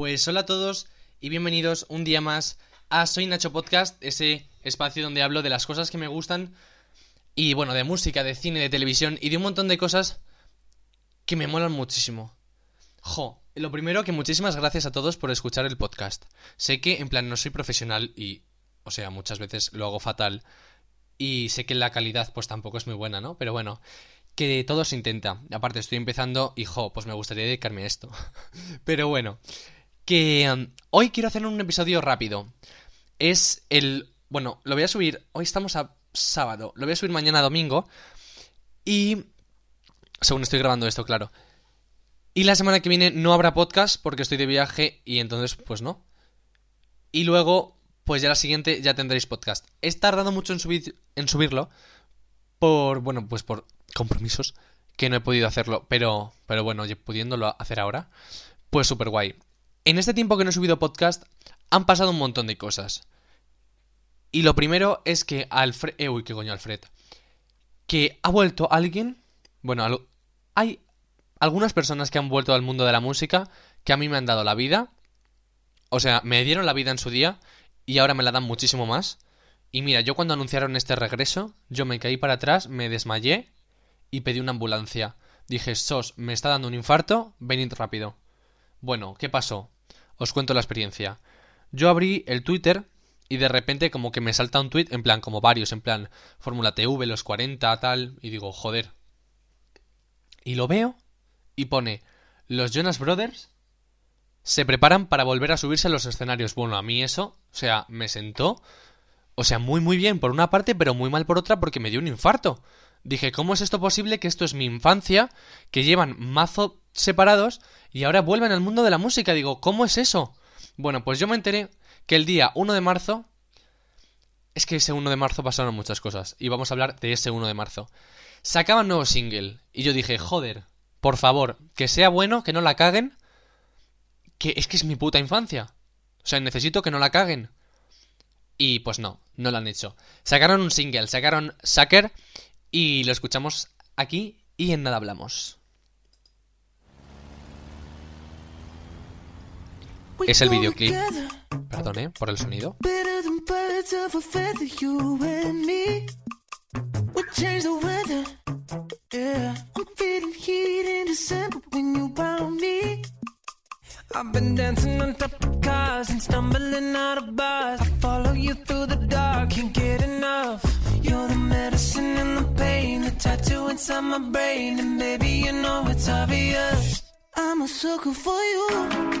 Pues hola a todos y bienvenidos un día más a Soy Nacho Podcast, ese espacio donde hablo de las cosas que me gustan y bueno, de música, de cine, de televisión y de un montón de cosas que me molan muchísimo. Jo, lo primero que muchísimas gracias a todos por escuchar el podcast. Sé que en plan no soy profesional y, o sea, muchas veces lo hago fatal y sé que la calidad pues tampoco es muy buena, ¿no? Pero bueno, que todo se intenta. Aparte estoy empezando y jo, pues me gustaría dedicarme a esto. Pero bueno, que um, hoy quiero hacer un episodio rápido. Es el... Bueno, lo voy a subir... Hoy estamos a sábado. Lo voy a subir mañana domingo. Y... Según estoy grabando esto, claro. Y la semana que viene no habrá podcast porque estoy de viaje y entonces pues no. Y luego, pues ya la siguiente ya tendréis podcast. He tardado mucho en, subir, en subirlo por, bueno, pues por compromisos que no he podido hacerlo, pero, pero bueno, pudiéndolo hacer ahora, pues súper guay. En este tiempo que no he subido podcast han pasado un montón de cosas. Y lo primero es que Alfred... Eh, uy, qué coño, Alfred. Que ha vuelto alguien... Bueno, hay algunas personas que han vuelto al mundo de la música que a mí me han dado la vida. O sea, me dieron la vida en su día y ahora me la dan muchísimo más. Y mira, yo cuando anunciaron este regreso, yo me caí para atrás, me desmayé y pedí una ambulancia. Dije, Sos, me está dando un infarto, venid rápido. Bueno, ¿qué pasó? Os cuento la experiencia. Yo abrí el Twitter y de repente como que me salta un tweet, en plan, como varios, en plan, Fórmula TV, los 40, tal, y digo, joder. Y lo veo y pone, los Jonas Brothers se preparan para volver a subirse a los escenarios. Bueno, a mí eso, o sea, me sentó, o sea, muy muy bien por una parte, pero muy mal por otra porque me dio un infarto. Dije, ¿cómo es esto posible que esto es mi infancia, que llevan mazo separados y ahora vuelven al mundo de la música? Digo, ¿cómo es eso? Bueno, pues yo me enteré que el día 1 de marzo... Es que ese 1 de marzo pasaron muchas cosas y vamos a hablar de ese 1 de marzo. Sacaban nuevo single y yo dije, joder, por favor, que sea bueno, que no la caguen. Que es que es mi puta infancia. O sea, necesito que no la caguen. Y pues no, no lo han hecho. Sacaron un single, sacaron Sucker y lo escuchamos aquí y en nada hablamos. Es el videoclip. Perdone por el sonido. I've been dancing on top of cars and stumbling out of bars. I follow you through the dark, can't get enough. You're the medicine and the pain, the tattoo inside my brain, and baby you know it's obvious. I'm a sucker for you.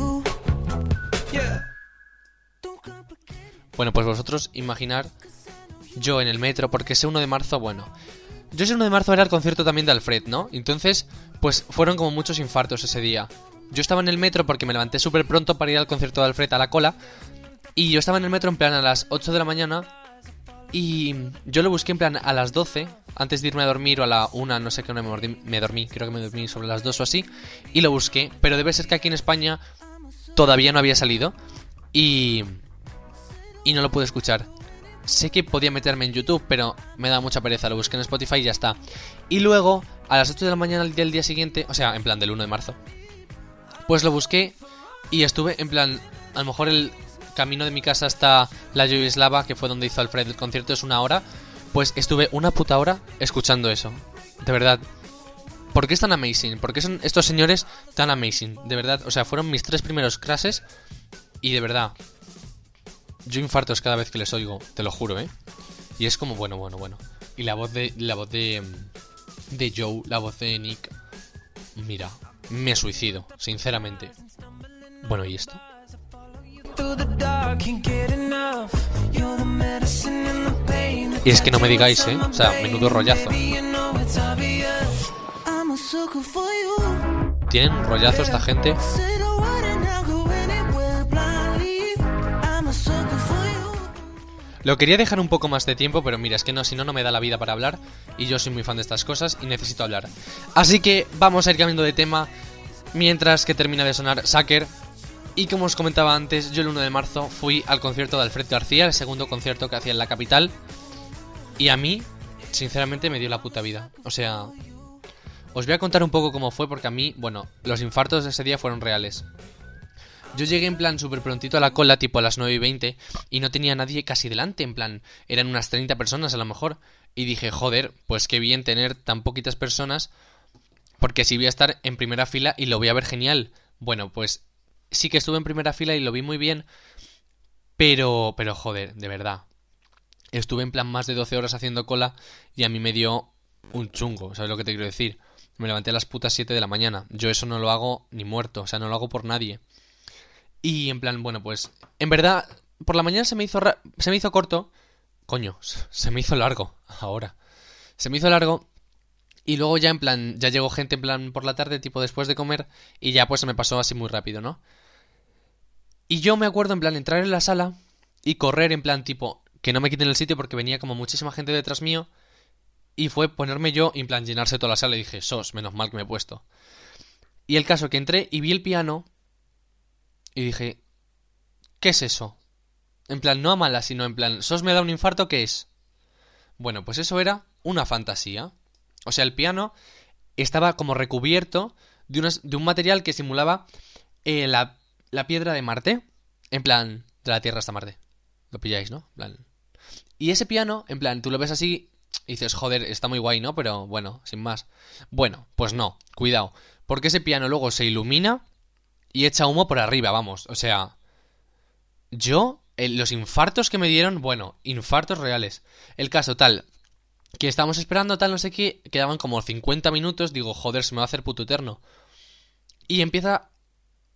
Bueno, pues vosotros imaginar yo en el metro, porque ese 1 de marzo, bueno. Yo ese 1 de marzo era el concierto también de Alfred, ¿no? Entonces, pues fueron como muchos infartos ese día. Yo estaba en el metro porque me levanté súper pronto para ir al concierto de Alfred a la cola. Y yo estaba en el metro en plan a las 8 de la mañana. Y yo lo busqué en plan a las 12, antes de irme a dormir o a la 1, no sé qué hora me me dormí, creo que me dormí sobre las 2 o así. Y lo busqué, pero debe ser que aquí en España todavía no había salido. Y... Y no lo pude escuchar. Sé que podía meterme en YouTube, pero me da mucha pereza. Lo busqué en Spotify y ya está. Y luego, a las 8 de la mañana del día siguiente, o sea, en plan del 1 de marzo, pues lo busqué y estuve en plan, a lo mejor el camino de mi casa hasta la Yugoslava, que fue donde hizo Alfred el concierto, es una hora. Pues estuve una puta hora escuchando eso. De verdad. ¿Por qué es tan amazing? ¿Por qué son estos señores tan amazing? De verdad, o sea, fueron mis tres primeros clases y de verdad. Yo infartos cada vez que les oigo, te lo juro, ¿eh? Y es como, bueno, bueno, bueno. Y la voz de. La voz de. De Joe, la voz de Nick. Mira, me suicido, sinceramente. Bueno, ¿y esto? Y es que no me digáis, ¿eh? O sea, menudo rollazo. Tienen rollazo esta gente. Lo quería dejar un poco más de tiempo, pero mira, es que no, si no, no me da la vida para hablar. Y yo soy muy fan de estas cosas y necesito hablar. Así que vamos a ir cambiando de tema mientras que termina de sonar Sacker. Y como os comentaba antes, yo el 1 de marzo fui al concierto de Alfred García, el segundo concierto que hacía en la capital. Y a mí, sinceramente, me dio la puta vida. O sea, os voy a contar un poco cómo fue, porque a mí, bueno, los infartos de ese día fueron reales. Yo llegué en plan súper prontito a la cola, tipo a las 9 y 20, y no tenía nadie casi delante, en plan, eran unas 30 personas a lo mejor. Y dije, joder, pues qué bien tener tan poquitas personas, porque así voy a estar en primera fila y lo voy a ver genial. Bueno, pues sí que estuve en primera fila y lo vi muy bien, pero, pero joder, de verdad. Estuve en plan más de 12 horas haciendo cola y a mí me dio un chungo, ¿sabes lo que te quiero decir? Me levanté a las putas 7 de la mañana. Yo eso no lo hago ni muerto, o sea, no lo hago por nadie. Y en plan, bueno, pues en verdad por la mañana se me hizo se me hizo corto. Coño, se me hizo largo ahora. Se me hizo largo y luego ya en plan ya llegó gente en plan por la tarde, tipo después de comer y ya pues se me pasó así muy rápido, ¿no? Y yo me acuerdo en plan entrar en la sala y correr en plan tipo que no me quiten el sitio porque venía como muchísima gente detrás mío y fue ponerme yo en plan llenarse toda la sala y dije, "Sos, menos mal que me he puesto." Y el caso que entré y vi el piano y dije, ¿qué es eso? En plan, no a mala, sino en plan, ¿sos me da un infarto? ¿Qué es? Bueno, pues eso era una fantasía. O sea, el piano estaba como recubierto de, de un material que simulaba eh, la, la, piedra de Marte. En plan, de la Tierra hasta Marte. Lo pilláis, ¿no? Plan. Y ese piano, en plan, tú lo ves así y dices, joder, está muy guay, ¿no? Pero bueno, sin más. Bueno, pues no, cuidado. Porque ese piano luego se ilumina y echa humo por arriba, vamos. O sea, yo, los infartos que me dieron, bueno, infartos reales. El caso tal, que estábamos esperando tal, no sé qué, quedaban como 50 minutos, digo, joder, se me va a hacer puto eterno. Y empieza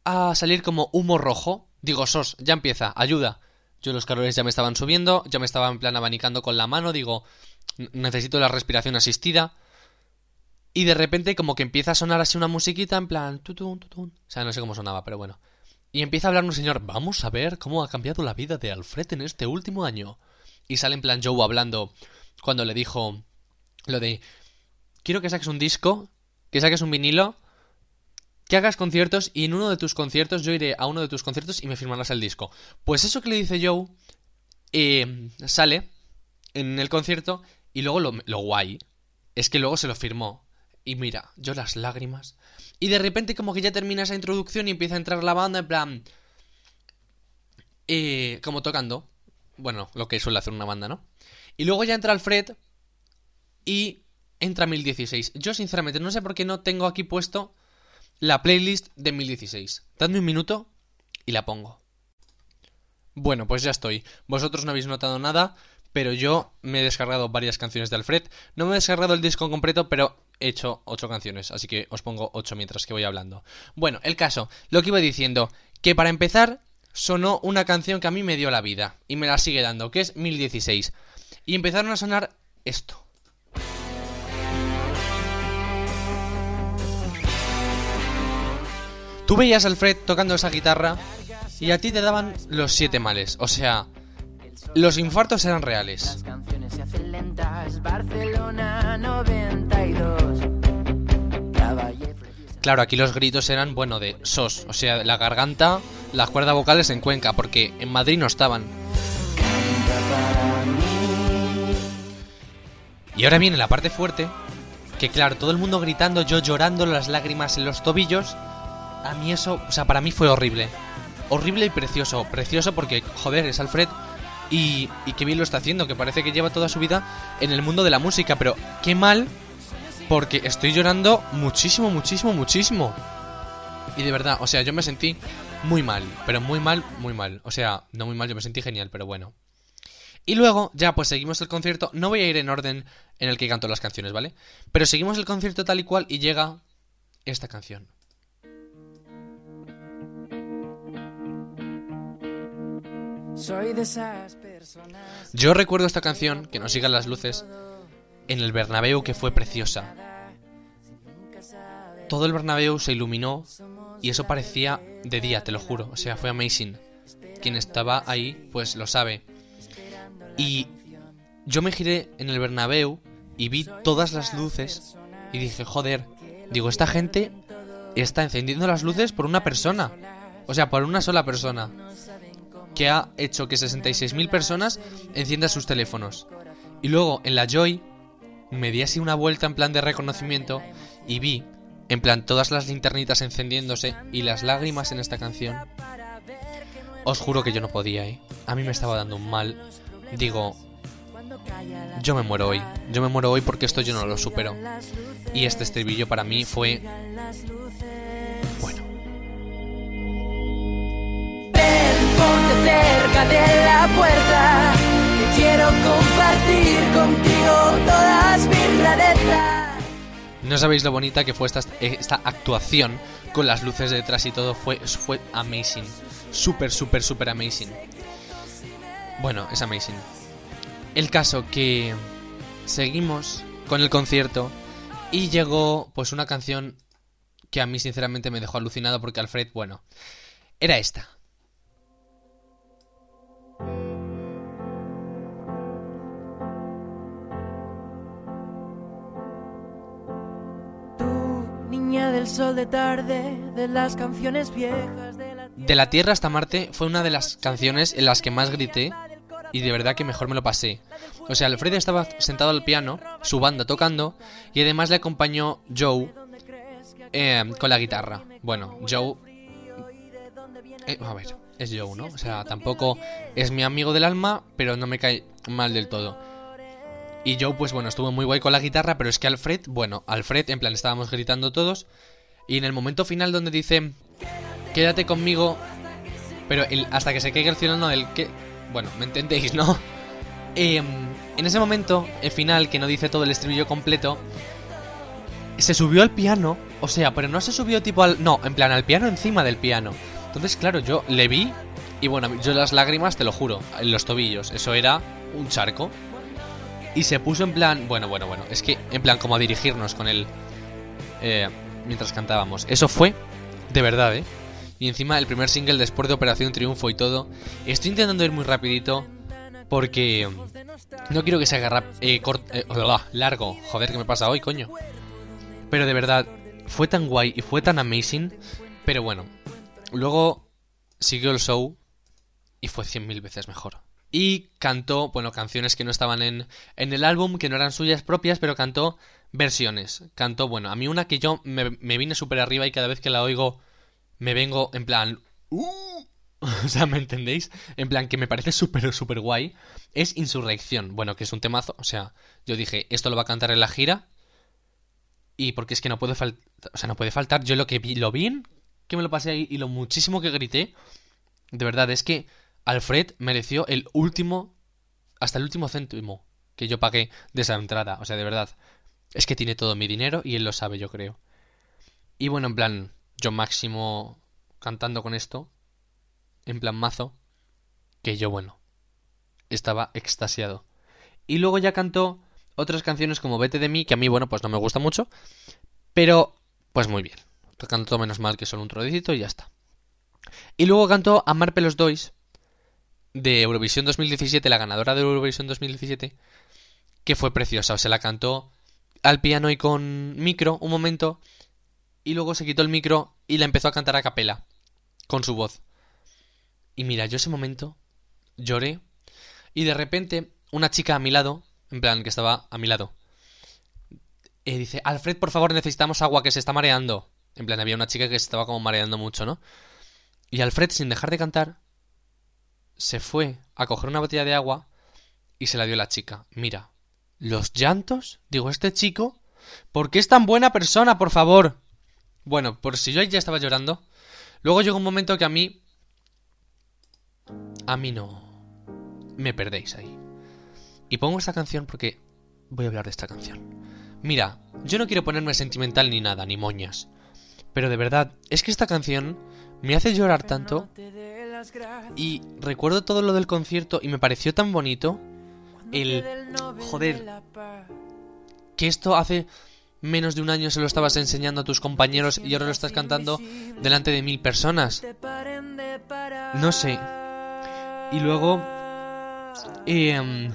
a salir como humo rojo. Digo, sos, ya empieza, ayuda. Yo los calores ya me estaban subiendo, ya me estaba en plan abanicando con la mano, digo, necesito la respiración asistida. Y de repente como que empieza a sonar así una musiquita en plan... Tutun. O sea, no sé cómo sonaba, pero bueno. Y empieza a hablar un señor, vamos a ver cómo ha cambiado la vida de Alfred en este último año. Y sale en plan Joe hablando cuando le dijo lo de... Quiero que saques un disco, que saques un vinilo, que hagas conciertos y en uno de tus conciertos yo iré a uno de tus conciertos y me firmarás el disco. Pues eso que le dice Joe eh, sale en el concierto y luego lo, lo guay es que luego se lo firmó y mira, yo las lágrimas. Y de repente como que ya termina esa introducción y empieza a entrar la banda en plan... Eh, como tocando. Bueno, lo que suele hacer una banda, ¿no? Y luego ya entra Alfred y entra 1016. Yo sinceramente no sé por qué no tengo aquí puesto la playlist de 1016. Dadme un minuto y la pongo. Bueno, pues ya estoy. Vosotros no habéis notado nada, pero yo me he descargado varias canciones de Alfred. No me he descargado el disco completo, pero he hecho ocho canciones, así que os pongo ocho mientras que voy hablando. Bueno, el caso, lo que iba diciendo, que para empezar sonó una canción que a mí me dio la vida y me la sigue dando, que es 1016. Y empezaron a sonar esto. Tú veías a Alfred tocando esa guitarra y a ti te daban los siete males, o sea, los infartos eran reales. Claro, aquí los gritos eran, bueno, de sos, o sea, la garganta, las cuerdas vocales en Cuenca, porque en Madrid no estaban. Y ahora viene la parte fuerte, que claro, todo el mundo gritando, yo llorando, las lágrimas en los tobillos. A mí eso, o sea, para mí fue horrible. Horrible y precioso. Precioso porque, joder, es Alfred y, y qué bien lo está haciendo, que parece que lleva toda su vida en el mundo de la música, pero qué mal porque estoy llorando muchísimo, muchísimo, muchísimo. Y de verdad, o sea, yo me sentí muy mal, pero muy mal, muy mal. O sea, no muy mal, yo me sentí genial, pero bueno. Y luego, ya pues seguimos el concierto. No voy a ir en orden en el que canto las canciones, ¿vale? Pero seguimos el concierto tal y cual y llega esta canción. Soy de esas personas. Yo recuerdo esta canción, que no sigan las luces, en el Bernabéu que fue preciosa. Todo el Bernabéu se iluminó y eso parecía de día, te lo juro. O sea, fue amazing. Quien estaba ahí, pues lo sabe. Y yo me giré en el Bernabéu y vi todas las luces y dije, joder, digo, esta gente está encendiendo las luces por una persona. O sea, por una sola persona. Que ha hecho que 66.000 personas enciendan sus teléfonos. Y luego en la Joy me di así una vuelta en plan de reconocimiento y vi, en plan, todas las linternitas encendiéndose y las lágrimas en esta canción. Os juro que yo no podía, ¿eh? A mí me estaba dando un mal. Digo, yo me muero hoy. Yo me muero hoy porque esto yo no lo supero. Y este estribillo para mí fue... No sabéis lo bonita que fue esta, actuación con las luces detrás y todo. Fue, fue amazing. Súper, súper, súper amazing. Bueno, es amazing. El caso que seguimos con el concierto y llegó pues una canción que a mí sinceramente me dejó alucinado porque Alfred, bueno, era esta. De la Tierra hasta Marte fue una de las canciones en las que más grité y de verdad que mejor me lo pasé. O sea, Alfred estaba sentado al piano, su banda tocando, y además le acompañó Joe eh, con la guitarra. Bueno, Joe... eh, a ver, es Joe, ¿no? O sea, tampoco es mi amigo del alma, pero no me cae mal del todo. Y Joe, pues bueno, estuvo muy guay con la guitarra, pero es que Alfred, bueno, Alfred, en plan, estábamos gritando todos, y en el momento final donde dice, quédate conmigo, pero el- hasta que se caiga el cielo, no, el que... Bueno, me entendéis, ¿no? Em, en ese momento, el final, que no dice todo el estribillo completo, se subió al piano, o sea, pero no se subió tipo al... No, en plan, al piano encima del piano. Entonces, claro, yo le vi y bueno, yo las lágrimas, te lo juro, en los tobillos, eso era un charco. Y se puso en plan, bueno, bueno, bueno, es que en plan como a dirigirnos con él eh, mientras cantábamos. Eso fue de verdad, ¿eh? Y encima el primer single después de Operación Triunfo y todo. Estoy intentando ir muy rapidito porque no quiero que se haga rap- eh, cort- eh, largo. Joder, ¿qué me pasa hoy, coño? Pero de verdad, fue tan guay y fue tan amazing. Pero bueno, luego siguió el show y fue cien mil veces mejor. Y cantó, bueno, canciones que no estaban en, en el álbum, que no eran suyas propias, pero cantó versiones. Cantó, bueno, a mí una que yo me, vine súper arriba y cada vez que la oigo me vengo en plan... "Uh". O sea, ¿me entendéis? En plan, que me parece súper, súper guay. Es Insurrección. Bueno, que es un temazo. O sea, yo dije, esto lo va a cantar en la gira. Y porque es que no puede faltar. O sea, no puede faltar. Yo lo que vi, lo bien que me lo pasé ahí y lo muchísimo que grité. De verdad, es que Alfred mereció el último. Hasta el último céntimo que yo pagué de esa entrada. O sea, de verdad. Es que tiene todo mi dinero y él lo sabe, yo creo. Y bueno, en plan, yo máximo cantando con esto. En plan mazo. Que yo, bueno, estaba extasiado. Y luego ya cantó otras canciones como Vete de mí, que a mí, bueno, pues no me gusta mucho. Pero, pues muy bien. Cantó menos mal que solo un trocito y ya está. Y luego cantó Amar Pelos Dois de Eurovisión 2017, la ganadora de Eurovisión 2017, que fue preciosa. O sea, la cantó al piano y con micro un momento, y luego se quitó el micro y la empezó a cantar a capela, con su voz. Y mira, yo ese momento lloré, y de repente una chica a mi lado, en plan que estaba a mi lado, eh, dice, Alfred, por favor, necesitamos agua, que se está mareando. En plan, había una chica que se estaba como mareando mucho, ¿no? Y Alfred, sin dejar de cantar, se fue a coger una botella de agua y se la dio a la chica. Mira, los llantos, digo, este chico, ¿por qué es tan buena persona, por favor? Bueno, por si yo ya estaba llorando. Luego llegó un momento que a mí... A mí no... Me perdéis ahí. Y pongo esta canción porque voy a hablar de esta canción. Mira, yo no quiero ponerme sentimental ni nada, ni moñas. Pero de verdad, es que esta canción me hace llorar tanto. Y recuerdo todo lo del concierto y me pareció tan bonito. El... Joder. Que esto hace menos de un año se lo estabas enseñando a tus compañeros y ahora lo estás cantando delante de mil personas. No sé. Y luego em,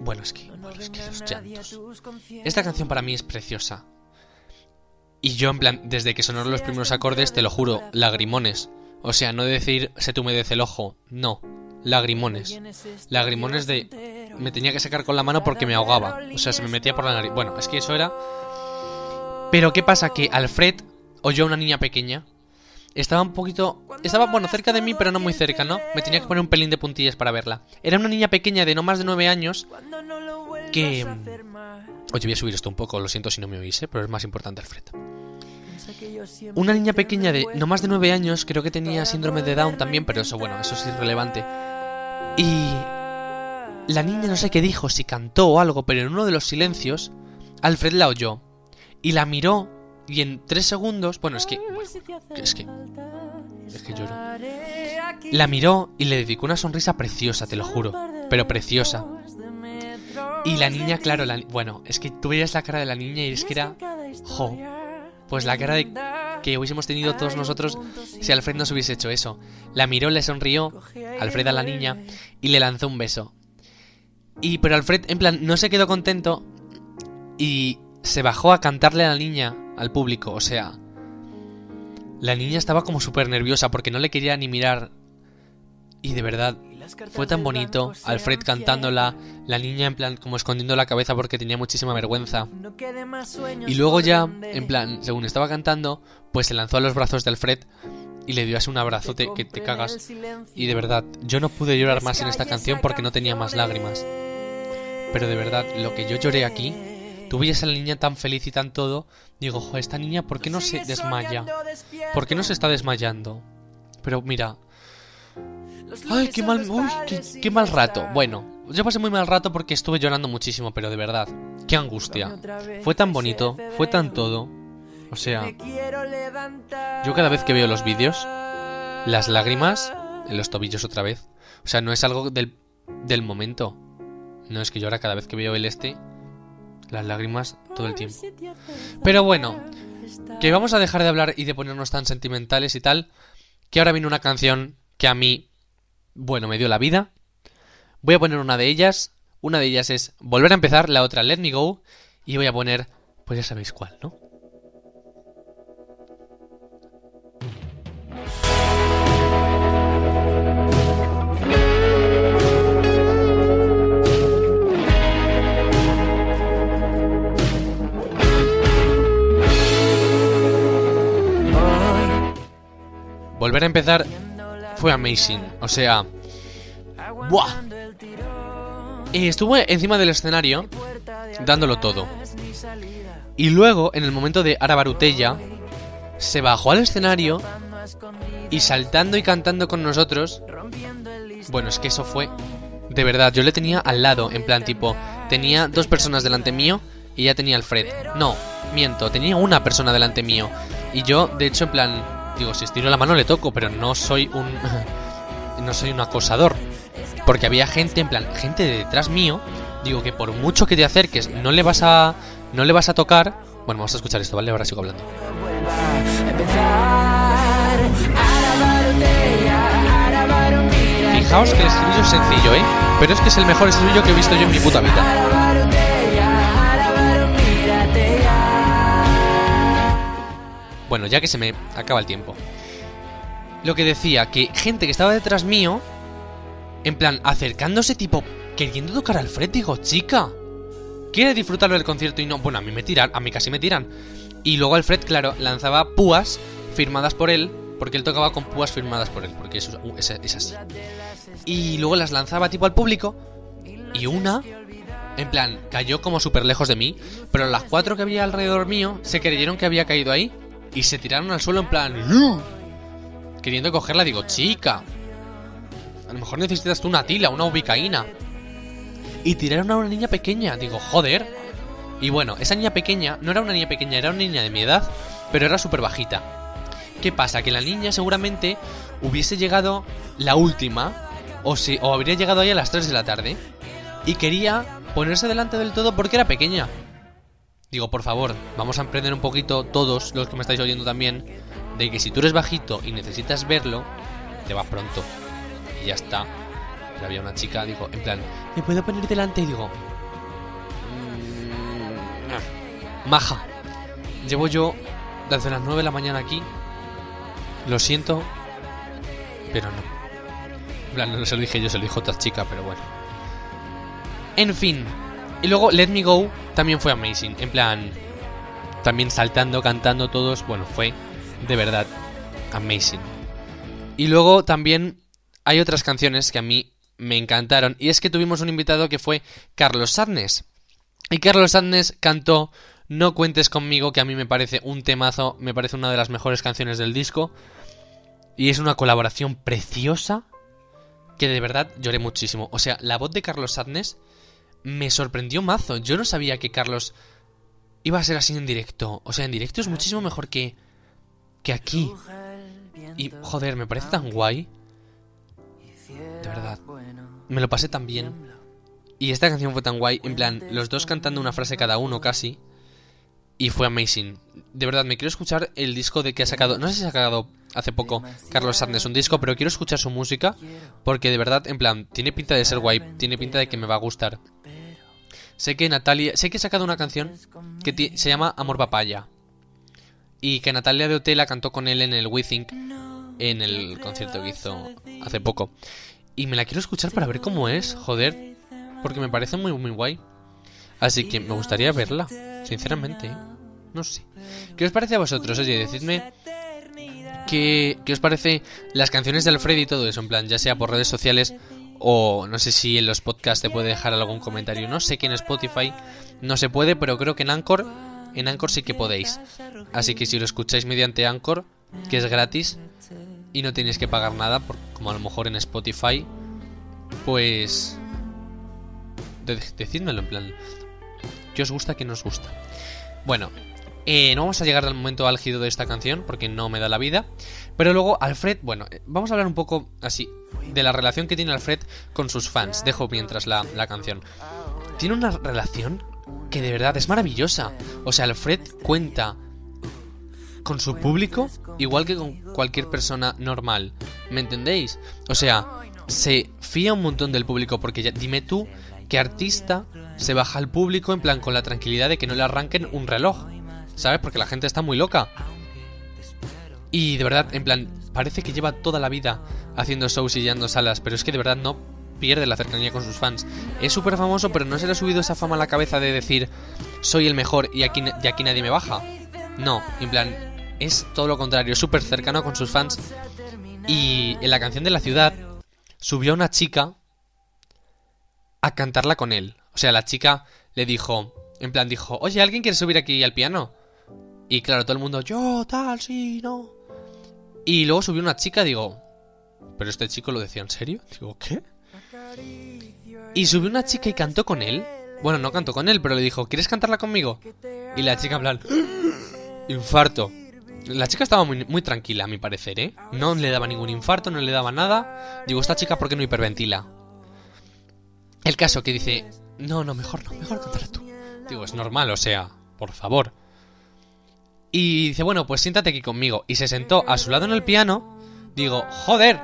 bueno, es que, bueno, es que los llantos. Esta canción para mí es preciosa. Y yo, en plan, desde que sonaron los primeros acordes, te lo juro, lagrimones. O sea, no de decir se te humedece el ojo, no, lagrimones. Lagrimones de... Me tenía que sacar con la mano porque me ahogaba. O sea, se me metía por la nariz. Bueno, es que eso era... Pero ¿qué pasa? Que Alfred oyó a una niña pequeña. Estaba un poquito... Estaba, bueno, cerca de mí, pero no muy cerca, ¿no? Me tenía que poner un pelín de puntillas para verla. Era una niña pequeña de no más de nueve años que... Oye, voy a subir esto un poco, lo siento si no me oís, ¿eh? pero es más importante Alfred. Una niña pequeña de no más de nueve años, creo que tenía síndrome de Down también, pero eso, bueno, eso es irrelevante. Y la niña no sé qué dijo, si cantó o algo, pero en uno de los silencios, Alfred la oyó. Y la miró, y en tres segundos, bueno, es que... es que... Es que lloro. La miró y le dedicó una sonrisa preciosa, te lo juro. Pero preciosa. Y la niña, claro, la, bueno, es que tú veías la cara de la niña y es que era... Jo. Pues la cara de que hubiésemos tenido todos nosotros si Alfred nos hubiese hecho eso. La miró, le sonrió, Alfred a la niña, y le lanzó un beso. Y pero Alfred, en plan, no se quedó contento y se bajó a cantarle a la niña, al público, o sea... La niña estaba como súper nerviosa porque no le quería ni mirar. Y de verdad, fue tan bonito, Alfred cantándola, la niña en plan como escondiendo la cabeza porque tenía muchísima vergüenza. Y luego ya, en plan, según estaba cantando, pues se lanzó a los brazos de Alfred y le dio así un abrazote que te cagas. Y de verdad, yo no pude llorar más en esta canción porque no tenía más lágrimas. Pero de verdad, lo que yo lloré aquí, tú veías a la niña tan feliz y tan todo, digo, jo, esta niña, ¿por qué no se desmaya? ¿Por qué no se está desmayando? Pero mira, Ay, qué mal, uy, qué, mal rato. Bueno, yo pasé muy mal rato porque estuve llorando muchísimo, pero de verdad, qué angustia. Fue tan bonito, fue tan todo. O sea, yo cada vez que veo los vídeos, las lágrimas en los tobillos otra vez. O sea, no es algo del, del momento. No es que yo ahora cada vez que veo el este, las lágrimas todo el tiempo. Pero bueno, que vamos a dejar de hablar y de ponernos tan sentimentales y tal, que ahora viene una canción que a mí bueno, me dio la vida. Voy a poner una de ellas. Una de ellas es Volver a empezar, la otra Let Me Go. Y voy a poner, pues ya sabéis cuál, ¿no? Volver a empezar fue amazing. O sea... ¡Buah! Y estuve encima del escenario dándolo todo. Y luego, en el momento de Arabarutella, se bajó al escenario y saltando y cantando con nosotros. Bueno, es que eso fue. De verdad, yo le tenía al lado, en plan tipo. Tenía dos personas delante mío y ya tenía Alfred. No, miento, tenía una persona delante mío. Y yo, de hecho, en plan, Digo, si estiro la mano le toco, pero no soy un. no soy un acosador. Porque había gente, en plan, gente detrás mío. Digo que por mucho que te acerques, no le vas a. No le vas a tocar. Bueno, vamos a escuchar esto, ¿vale? Ahora sigo hablando. Fijaos que el estribillo es sencillo, ¿eh? Pero es que es el mejor estribillo que he visto yo en mi puta vida. Bueno, ya que se me acaba el tiempo. Lo que decía, que gente que estaba detrás mío, en plan, acercándose tipo, queriendo tocar al Fred, digo, chica, quiere disfrutarlo del concierto y no, bueno, a mí me tiran, a mí casi me tiran. Y luego Alfred, claro, lanzaba púas firmadas por él, porque él tocaba con púas firmadas por él, porque eso es, es así. Y luego las lanzaba tipo al público, y una en plan, cayó como súper lejos de mí, pero las cuatro que había alrededor mío se creyeron que había caído ahí y se tiraron al suelo en plan... Queriendo cogerla, digo, chica. A lo mejor necesitas tú una tila, una ubicaína. Y tiraron a una niña pequeña. Digo, joder. Y bueno, esa niña pequeña no era una niña pequeña, era una niña de mi edad, pero era súper bajita. ¿Qué pasa? Que la niña seguramente hubiese llegado la última, o, si, o habría llegado ahí a las 3 de la tarde, y quería ponerse delante del todo porque era pequeña. Digo, por favor, vamos a emprender un poquito todos los que me estáis oyendo también, de que si tú eres bajito y necesitas verlo, te vas pronto. Y ya está. había una chica, digo, en plan, ¿me puedo poner delante? Y digo, "Mm, maja, llevo yo desde las 9 de la mañana aquí, lo siento, pero no. En plan, no se lo dije yo, se lo dijo otra chica, pero bueno. En fin. Y luego Let Me Go también fue amazing. En plan, también saltando, cantando todos. Bueno, fue de verdad amazing. Y luego también hay otras canciones que a mí me encantaron. Y es que tuvimos un invitado que fue Carlos Sadness. Y Carlos Sadness cantó No cuentes conmigo, que a mí me parece un temazo, me parece una de las mejores canciones del disco. Y es una colaboración preciosa que de verdad lloré muchísimo. O sea, la voz de Carlos Sadness me sorprendió mazo. Yo no sabía que Carlos iba a ser así en directo. O sea, en directo es muchísimo mejor que, que aquí. Y, joder, me parece tan guay. De verdad. Me lo pasé tan bien. Y esta canción fue tan guay. En plan, los dos cantando una frase cada uno casi. Y fue amazing. De verdad, me quiero escuchar el disco de que ha sacado. No sé si ha sacado hace poco Carlos Sarnes un disco, pero quiero escuchar su música. Porque de verdad, en plan, tiene pinta de ser guay. Tiene pinta de que me va a gustar. Sé que Natalia. Sé que ha sacado una canción que se llama Amor Papaya. Y que Natalia de Otela cantó con él en el We Think. En el concierto que hizo hace poco. Y me la quiero escuchar para ver cómo es, joder. Porque me parece muy, muy guay. Así que me gustaría verla, sinceramente. ¿eh? No sé. ¿Qué os parece a vosotros? Oye, decidme qué, qué os parece las canciones de Alfred y todo eso, en plan, ya sea por redes sociales o no sé si en los podcasts te puede dejar algún comentario. No sé que en Spotify no se puede, pero creo que en Anchor, en Anchor sí que podéis. Así que si lo escucháis mediante Anchor, que es gratis y no tenéis que pagar nada, como a lo mejor en Spotify, pues de- decídmelo en plan ¿Qué os gusta, qué no os gusta? Bueno, eh, no vamos a llegar al momento álgido de esta canción porque no me da la vida. Pero luego Alfred, bueno, eh, vamos a hablar un poco así de la relación que tiene Alfred con sus fans. Dejo mientras la, la canción. Tiene una relación que de verdad es maravillosa. O sea, Alfred cuenta con su público igual que con cualquier persona normal. ¿Me entendéis? O sea, se fía un montón del público porque ya, dime tú qué artista se baja al público en plan con la tranquilidad de que no le arranquen un reloj. ¿Sabes? Porque la gente está muy loca. Y de verdad, en plan, parece que lleva toda la vida haciendo shows y llenando salas, pero es que de verdad no pierde la cercanía con sus fans. Es súper famoso, pero no se le ha subido esa fama a la cabeza de decir soy el mejor y aquí, nadie me baja. No, en plan, es todo lo contrario, súper cercano con sus fans. Y en la canción de la ciudad subió una chica a cantarla con él. O sea, la chica le dijo, en plan dijo, oye, ¿alguien quiere subir aquí al piano? Y claro, todo el mundo, yo, tal, sí, no. Y luego subió una chica, digo, ¿pero este chico lo decía en serio? Digo, ¿qué? Y subió una chica y cantó con él. Bueno, no cantó con él, pero le dijo, ¿quieres cantarla conmigo? Y la chica en infarto. La chica estaba muy, muy tranquila, a mi parecer, ¿eh? No le daba ningún infarto, no le daba nada. Digo, esta chica, ¿por qué no hiperventila? El caso que dice, no, no, mejor no, mejor cántala tú. Digo, es normal, o sea, por favor. Y dice, bueno, pues siéntate aquí conmigo. Y se sentó a su lado en el piano. Digo, joder,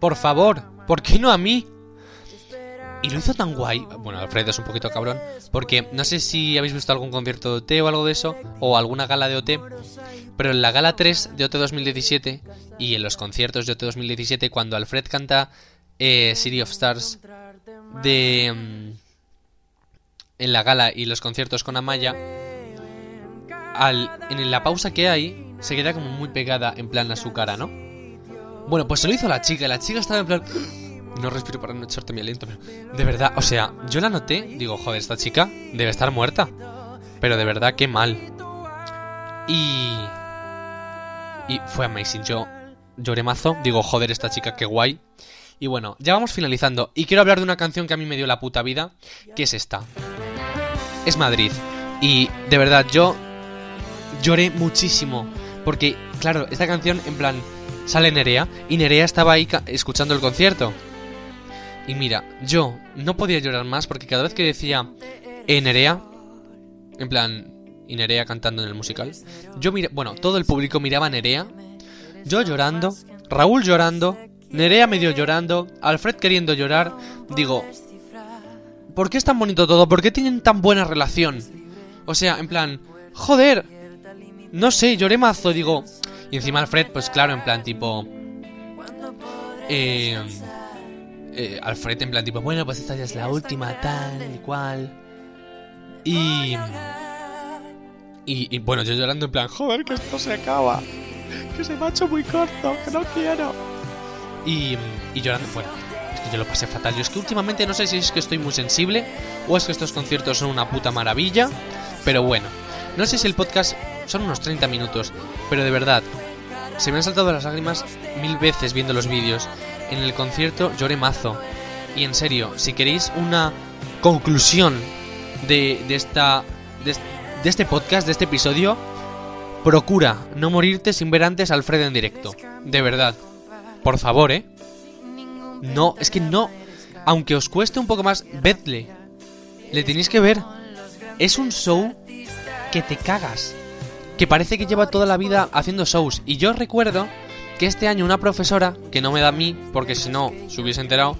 por favor, ¿por qué no a mí? Y lo hizo tan guay. Bueno, Alfred es un poquito cabrón. Porque no sé si habéis visto algún concierto de OT o algo de eso. O alguna gala de OT. Pero en la gala 3 de OT 2017 y en los conciertos de OT 2017, cuando Alfred canta eh, City of Stars de. mm, en la gala y los conciertos con Amaya, en la pausa que hay, se queda como muy pegada en plan a su cara, ¿no? Bueno, pues se lo hizo la chica. y La chica estaba en plan. No respiro para no echarte mi aliento, pero. De verdad, o sea, yo la noté. Digo, joder, esta chica debe estar muerta. Pero de verdad, qué mal. Y. Y fue amazing. Yo lloré mazo. Digo, joder, esta chica, qué guay. Y bueno, ya vamos finalizando. Y quiero hablar de una canción que a mí me dio la puta vida. Que es esta. Es Madrid. Y de verdad, yo lloré muchísimo. Porque, claro, esta canción, en plan, sale Nerea. Y Nerea estaba ahí escuchando el concierto. Y mira, yo no podía llorar más porque cada vez que decía eh, Nerea, en plan, y Nerea cantando en el musical, yo mira, bueno, todo el público miraba a Nerea, yo llorando, Raúl llorando, Nerea medio llorando, Alfred queriendo llorar, digo, ¿por qué es tan bonito todo? ¿Por qué tienen tan buena relación? O sea, en plan, joder, no sé, lloré mazo, digo. Y encima Alfred, pues claro, en plan tipo... Eh, eh, Alfred en plan tipo, bueno, pues esta ya es la última, tal y cual. Y, y... Y bueno, yo llorando en plan, joder, que esto se acaba. Que se me ha hecho muy corto, que no quiero. Y, y llorando, bueno, es que yo lo pasé fatal. Yo es que últimamente no sé si es que estoy muy sensible o es que estos conciertos son una puta maravilla. Pero bueno, no sé si el podcast son unos 30 minutos, pero de verdad, se me han saltado las lágrimas mil veces viendo los vídeos. En el concierto lloré mazo. Y en serio, si queréis una conclusión de, de esta. De, de este podcast, de este episodio, procura no morirte sin ver antes a Alfred en directo. De verdad. Por favor, ¿eh? No, es que no. Aunque os cueste un poco más, vedle. Le tenéis que ver. Es un show que te cagas. Que parece que lleva toda la vida haciendo shows. Y yo recuerdo que este año una profesora, que no me da a mí, porque si no se hubiese enterado,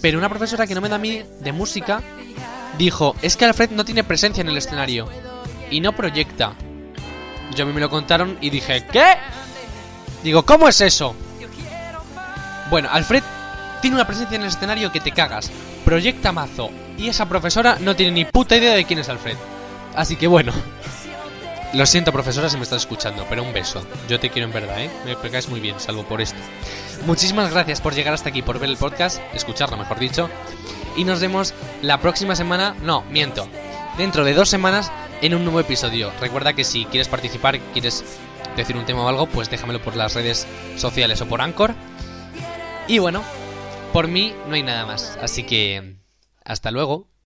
pero una profesora que no me da a mí de música, dijo, es que Alfred no tiene presencia en el escenario. Y no proyecta. Yo a mí me lo contaron y dije, ¿qué? Digo, ¿cómo es eso? Bueno, Alfred tiene una presencia en el escenario que te cagas. Proyecta mazo. Y esa profesora no tiene ni puta idea de quién es Alfred. Así que bueno. Lo siento, profesora, si me estás escuchando, pero un beso. Yo te quiero en verdad, ¿eh? Me caes muy bien, salvo por esto. Muchísimas gracias por llegar hasta aquí, por ver el podcast, escucharlo, mejor dicho. Y nos vemos la próxima semana. No, miento. Dentro de dos semanas en un nuevo episodio. Recuerda que si quieres participar, quieres decir un tema o algo, pues déjamelo por las redes sociales o por Anchor. Y bueno, por mí no hay nada más. Así que... Hasta luego.